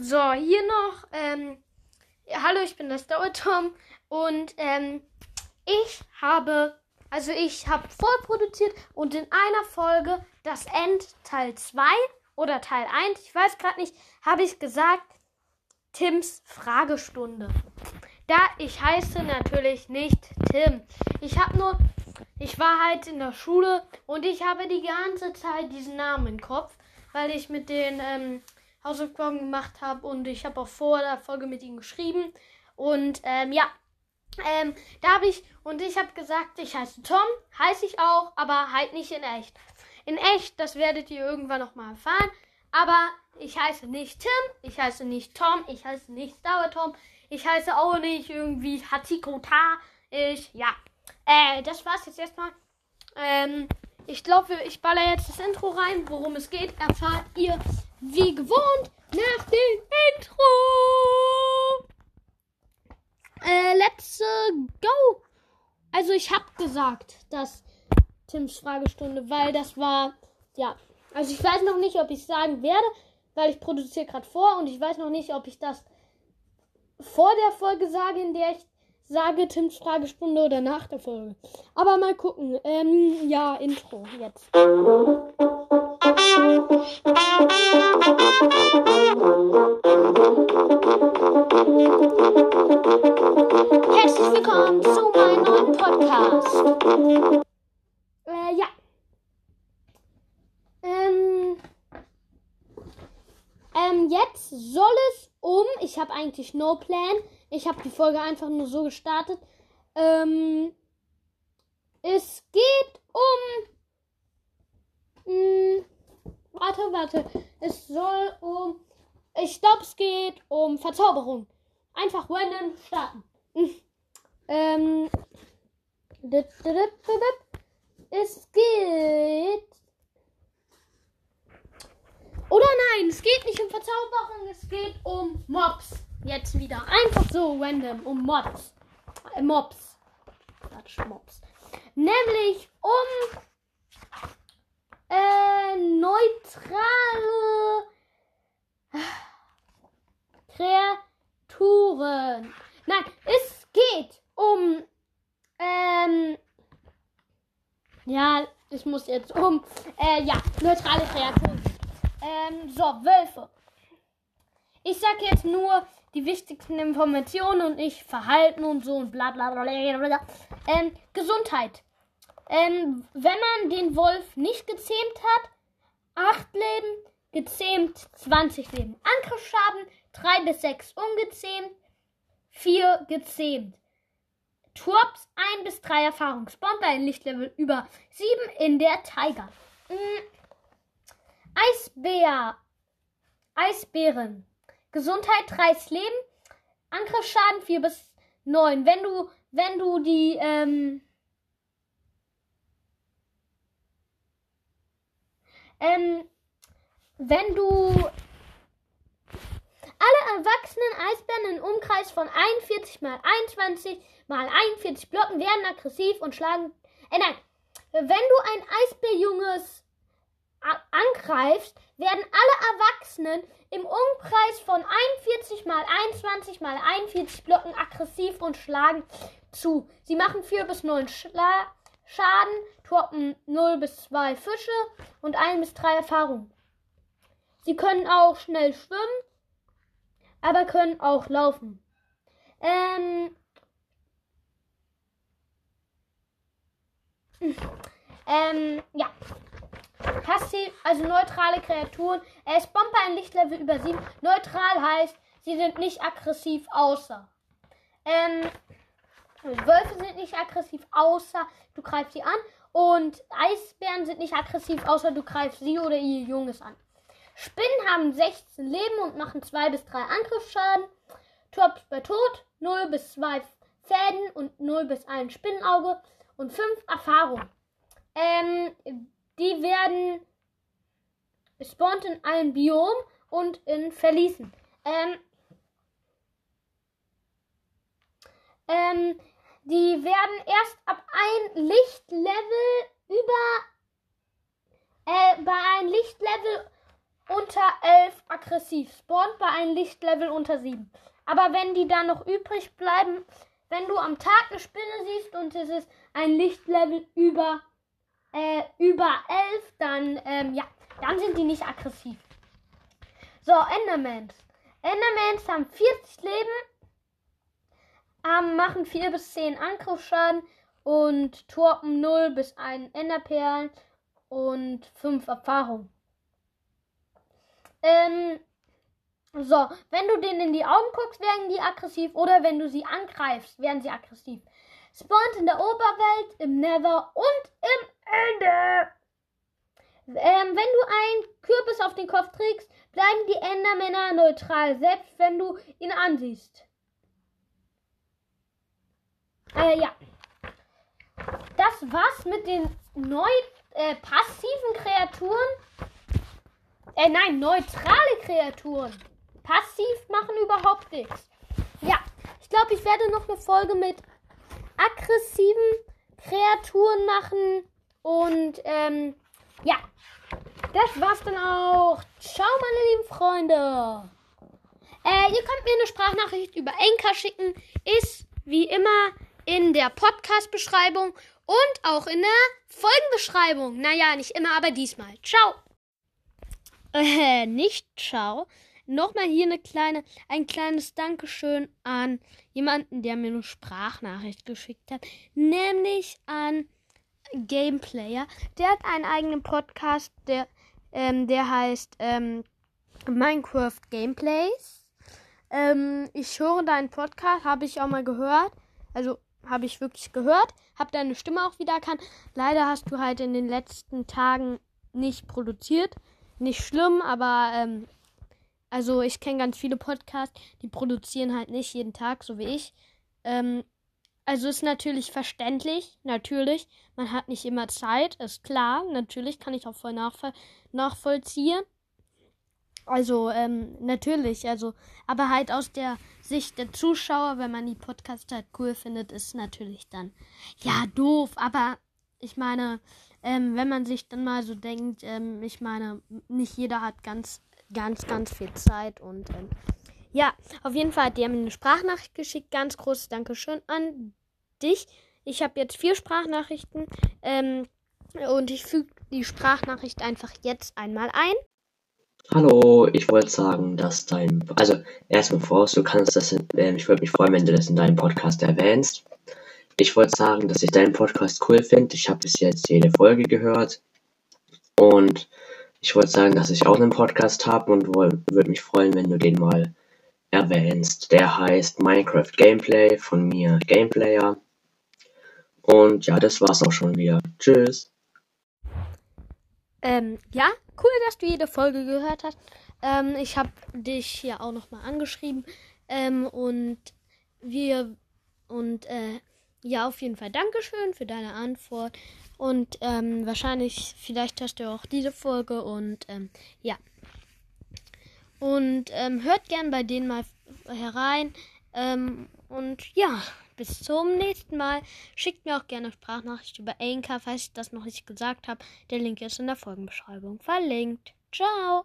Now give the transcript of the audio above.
So, hier noch. Ähm, hallo, ich bin das Dauertom und ähm, ich habe, also ich habe vorproduziert und in einer Folge das End Teil 2 oder Teil 1, ich weiß gerade nicht, habe ich gesagt, Tims Fragestunde. Da ich heiße natürlich nicht Tim. Ich habe nur, ich war halt in der Schule und ich habe die ganze Zeit diesen Namen im Kopf, weil ich mit den ähm, Hausaufgaben gemacht habe und ich habe auch vor der Folge mit ihm geschrieben. Und ähm, ja, ähm, da habe ich und ich habe gesagt, ich heiße Tom, heiße ich auch, aber halt nicht in echt. In echt, das werdet ihr irgendwann noch mal erfahren. Aber ich heiße nicht Tim, ich heiße nicht Tom, ich heiße nicht Star Tom, ich heiße auch nicht irgendwie Hachiko Ta. Ich, ja. Äh, das war's jetzt erstmal. Ähm, ich glaube, ich baller jetzt das Intro rein. Worum es geht, erfahrt ihr wie gewohnt nach dem Intro. Äh, let's uh, go. Also ich habe gesagt, dass Tims Fragestunde, weil das war, ja. Also ich weiß noch nicht, ob ich sagen werde, weil ich produziere gerade vor und ich weiß noch nicht, ob ich das vor der Folge sage, in der ich sage Tims Fragestunde oder nach der Folge. Aber mal gucken. Ähm, ja, Intro jetzt. Herzlich willkommen zu meinem neuen Podcast. Äh, ja. Ähm, ähm, jetzt soll es um, ich habe eigentlich no plan, ich habe die Folge einfach nur so gestartet. Ähm, es geht um, mh, hm, warte, warte, es soll um, ich glaube, es geht um Verzauberung. Einfach random starten. ähm, es geht. Oder nein, es geht nicht um Verzauberung, es geht um Mobs. Jetzt wieder. Einfach so random. Um Mobs. Äh, Mobs. Quatsch, Mobs. Nämlich um äh, neutrale Kreaturen. Nein, es geht um. Ähm. Ja, ich muss jetzt um. Äh, ja, neutrale Kreaturen. Ähm, so, Wölfe. Ich sag jetzt nur die wichtigsten Informationen und nicht Verhalten und so und bla bla bla. bla. Ähm, Gesundheit. Ähm, wenn man den Wolf nicht gezähmt hat, 8 Leben, gezähmt 20 Leben. Angriffsschaden 3 bis 6 ungezähmt, 4 gezähmt. Turps 1 bis 3 Erfahrung. Spawn bei einem Lichtlevel über 7 in der Tiger. Mhm. Eisbär. Eisbären. Gesundheit 30 Leben. Angriffsschaden 4 bis 9. Wenn du, wenn du die, ähm, ähm, wenn du alle erwachsenen Eisbären im Umkreis von 41 mal 21 mal 41 Blocken werden aggressiv und schlagen. Äh, nein. Wenn du ein Eisbärjunges angreifst, werden alle Erwachsenen im Umkreis von 41 mal 21 mal 41 Blocken aggressiv und schlagen zu. Sie machen 4 bis 9 Schla Schaden, droppen 0 bis 2 Fische und 1 bis 3 Erfahrung. Sie können auch schnell schwimmen, aber können auch laufen. Ähm. Ähm, ja. Passiv, also neutrale Kreaturen. Er ist Bomber ein Lichtlevel über 7. Neutral heißt, sie sind nicht aggressiv außer. Ähm, Wölfe sind nicht aggressiv außer du greifst sie an. Und Eisbären sind nicht aggressiv außer du greifst sie oder ihr Junges an. Spinnen haben 16 Leben und machen 2 bis 3 Angriffsschaden. Tops bei Tod 0 bis 2 Fäden und 0 bis 1 Spinnenauge und 5 Erfahrung. Ähm, die werden spawnt in allen Biomen und in Verließen. Ähm, ähm, die werden erst ab ein Lichtlevel über äh, bei einem Lichtlevel unter 11 aggressiv spawnt bei einem Lichtlevel unter 7. Aber wenn die dann noch übrig bleiben, wenn du am Tag eine Spinne siehst und es ist ein Lichtlevel über, äh, über 11, dann, ähm, ja, dann sind die nicht aggressiv. So, Endermans. Endermans haben 40 Leben, ähm, machen 4 bis 10 Angriffsschaden und torpen 0 bis 1 Enderperlen und 5 Erfahrung. Ähm, so, wenn du denen in die Augen guckst, werden die aggressiv oder wenn du sie angreifst, werden sie aggressiv. Spawnt in der Oberwelt, im Nether und im Ende. Ähm, wenn du einen Kürbis auf den Kopf trägst, bleiben die Endermänner neutral, selbst wenn du ihn ansiehst. Äh, ja. Das war's mit den neu äh, passiven Kreaturen. Äh, nein, neutrale Kreaturen. Passiv machen überhaupt nichts. Ja, ich glaube, ich werde noch eine Folge mit aggressiven Kreaturen machen. Und, ähm, ja. Das war's dann auch. Ciao, meine lieben Freunde. Äh, ihr könnt mir eine Sprachnachricht über Enka schicken. Ist wie immer in der Podcast-Beschreibung und auch in der Folgenbeschreibung. Naja, nicht immer, aber diesmal. Ciao. Äh, nicht ciao. Nochmal hier eine kleine, ein kleines Dankeschön an jemanden, der mir eine Sprachnachricht geschickt hat. Nämlich an Gameplayer. Der hat einen eigenen Podcast, der, ähm, der heißt ähm, Minecraft Gameplays. Ähm, ich höre deinen Podcast, habe ich auch mal gehört. Also habe ich wirklich gehört. Hab deine Stimme auch wieder erkannt. Leider hast du halt in den letzten Tagen nicht produziert. Nicht schlimm, aber ähm, also ich kenne ganz viele Podcasts, die produzieren halt nicht jeden Tag, so wie ich. Ähm, also ist natürlich verständlich, natürlich. Man hat nicht immer Zeit, ist klar. Natürlich kann ich auch voll nachvoll nachvollziehen. Also, ähm, natürlich, also, aber halt aus der Sicht der Zuschauer, wenn man die Podcasts halt cool findet, ist natürlich dann, ja, doof, aber ich meine, ähm, wenn man sich dann mal so denkt, ähm, ich meine, nicht jeder hat ganz, ganz, ganz viel Zeit und, ähm, ja, auf jeden Fall hat die mir eine Sprachnachricht geschickt, ganz großes Dankeschön an dich. Ich habe jetzt vier Sprachnachrichten, ähm, und ich füge die Sprachnachricht einfach jetzt einmal ein. Hallo, ich wollte sagen, dass dein, also erstmal voraus, du kannst das, äh, ich würde mich freuen, wenn du das in deinem Podcast erwähnst. Ich wollte sagen, dass ich deinen Podcast cool finde. Ich habe bis jetzt jede Folge gehört und ich wollte sagen, dass ich auch einen Podcast habe und würde mich freuen, wenn du den mal erwähnst. Der heißt Minecraft Gameplay von mir Gameplayer. Und ja, das war's auch schon wieder. Tschüss. Ähm, ja, cool, dass du jede Folge gehört hast. Ähm, ich habe dich hier auch nochmal angeschrieben. Ähm, und wir, und, äh, ja, auf jeden Fall Dankeschön für deine Antwort. Und, ähm, wahrscheinlich, vielleicht hast du auch diese Folge und, ähm, ja. Und, ähm, hört gern bei denen mal herein. Ähm, und ja, bis zum nächsten Mal. Schickt mir auch gerne Sprachnachricht über Anchor, falls ich das noch nicht gesagt habe. Der Link ist in der Folgenbeschreibung verlinkt. Ciao!